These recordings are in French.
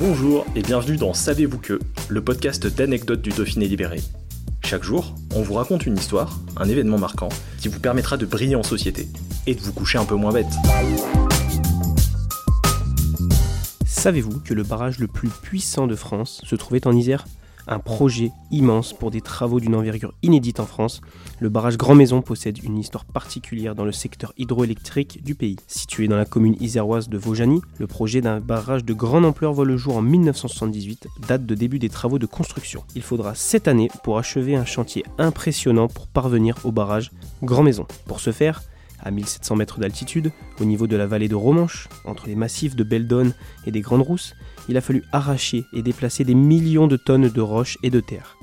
Bonjour et bienvenue dans Savez-vous que, le podcast d'anecdotes du Dauphiné libéré. Chaque jour, on vous raconte une histoire, un événement marquant, qui vous permettra de briller en société et de vous coucher un peu moins bête. Savez-vous que le barrage le plus puissant de France se trouvait en Isère? Un projet immense pour des travaux d'une envergure inédite en France. Le barrage Grand Maison possède une histoire particulière dans le secteur hydroélectrique du pays. Situé dans la commune iséroise de Vaujany, le projet d'un barrage de grande ampleur voit le jour en 1978, date de début des travaux de construction. Il faudra 7 années pour achever un chantier impressionnant pour parvenir au barrage Grand Maison. Pour ce faire, à 1700 mètres d'altitude, au niveau de la vallée de Romanche, entre les massifs de Beldonne et des Grandes Rousses, il a fallu arracher et déplacer des millions de tonnes de roches et de terre.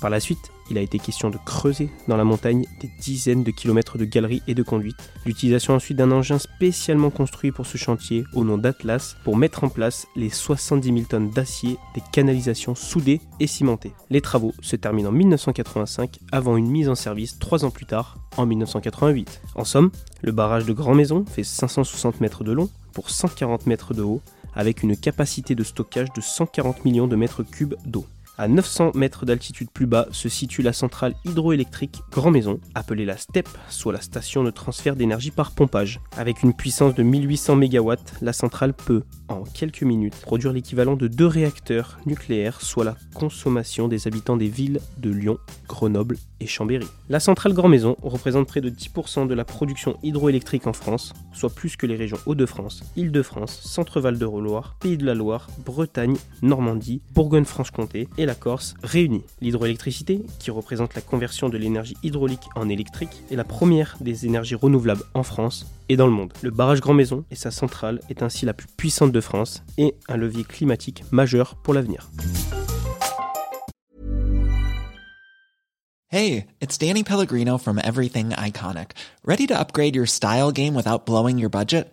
Par la suite, il a été question de creuser dans la montagne des dizaines de kilomètres de galeries et de conduites, l'utilisation ensuite d'un engin spécialement construit pour ce chantier au nom d'Atlas pour mettre en place les 70 000 tonnes d'acier des canalisations soudées et cimentées. Les travaux se terminent en 1985 avant une mise en service trois ans plus tard, en 1988. En somme, le barrage de Grand Maison fait 560 mètres de long pour 140 mètres de haut avec une capacité de stockage de 140 millions de mètres cubes d'eau. À 900 mètres d'altitude plus bas se situe la centrale hydroélectrique Grand Maison, appelée la STEP, soit la station de transfert d'énergie par pompage. Avec une puissance de 1800 MW, la centrale peut, en quelques minutes, produire l'équivalent de deux réacteurs nucléaires, soit la consommation des habitants des villes de Lyon, Grenoble et Chambéry. La centrale Grand Maison représente près de 10% de la production hydroélectrique en France, soit plus que les régions Hauts-de-France, Île-de-France, Centre-Val de Loire, Pays de la Loire, Bretagne, Normandie, Bourgogne-Franche-Comté et la Corse réunis. L'hydroélectricité, qui représente la conversion de l'énergie hydraulique en électrique, est la première des énergies renouvelables en France et dans le monde. Le barrage Grand Maison et sa centrale est ainsi la plus puissante de France et un levier climatique majeur pour l'avenir. Hey, it's Danny Pellegrino from Everything Iconic. Ready to upgrade your style game without blowing your budget?